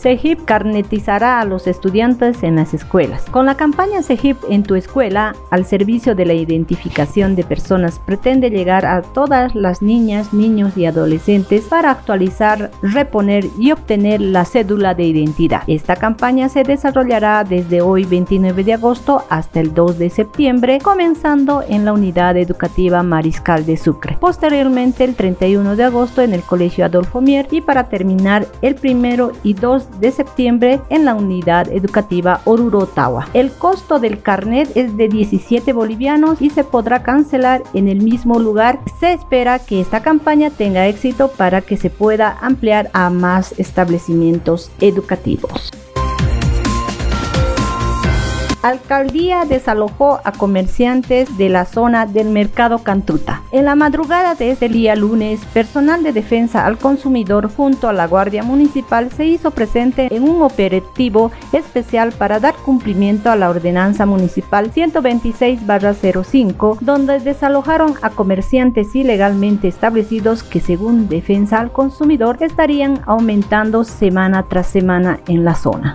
CEGIP carnetizará a los estudiantes en las escuelas. Con la campaña CEGIP en tu escuela, al servicio de la identificación de personas, pretende llegar a todas las niñas, niños y adolescentes para actualizar, reponer y obtener la cédula de identidad. Esta campaña se desarrollará desde hoy 29 de agosto hasta el 2 de septiembre, comenzando en la unidad educativa Mariscal de Sucre. Posteriormente el 31 de agosto en el Colegio Adolfo Mier y para terminar el 1 y 2 de septiembre en la unidad educativa Oruro Ottawa. El costo del carnet es de 17 bolivianos y se podrá cancelar en el mismo lugar. Se espera que esta campaña tenga éxito para que se pueda ampliar a más establecimientos educativos. Alcaldía desalojó a comerciantes de la zona del mercado Cantuta. En la madrugada de este día lunes, personal de defensa al consumidor junto a la Guardia Municipal se hizo presente en un operativo especial para dar cumplimiento a la ordenanza municipal 126-05, donde desalojaron a comerciantes ilegalmente establecidos que según defensa al consumidor estarían aumentando semana tras semana en la zona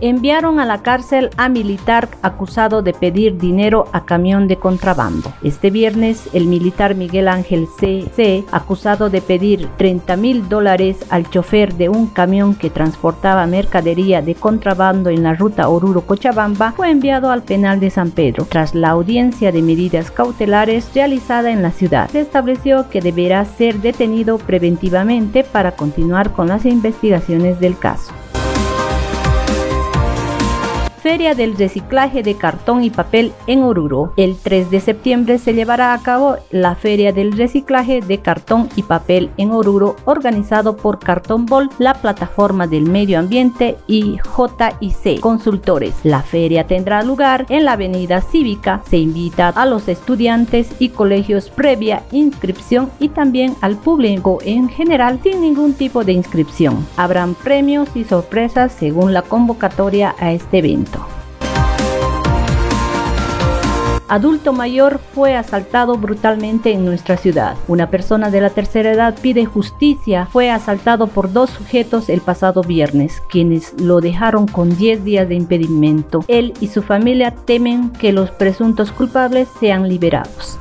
enviaron a la cárcel a militar acusado de pedir dinero a camión de contrabando. Este viernes, el militar Miguel Ángel C. acusado de pedir 30 mil dólares al chofer de un camión que transportaba mercadería de contrabando en la ruta Oruro-Cochabamba, fue enviado al penal de San Pedro. Tras la audiencia de medidas cautelares realizada en la ciudad, se estableció que deberá ser detenido preventivamente para continuar con las investigaciones del caso. Feria del Reciclaje de Cartón y Papel en Oruro. El 3 de septiembre se llevará a cabo la Feria del Reciclaje de Cartón y Papel en Oruro, organizado por Cartón Bol, la plataforma del medio ambiente y JIC Consultores. La feria tendrá lugar en la Avenida Cívica. Se invita a los estudiantes y colegios previa inscripción y también al público en general sin ningún tipo de inscripción. Habrán premios y sorpresas según la convocatoria a este evento. Adulto mayor fue asaltado brutalmente en nuestra ciudad. Una persona de la tercera edad pide justicia. Fue asaltado por dos sujetos el pasado viernes, quienes lo dejaron con 10 días de impedimento. Él y su familia temen que los presuntos culpables sean liberados.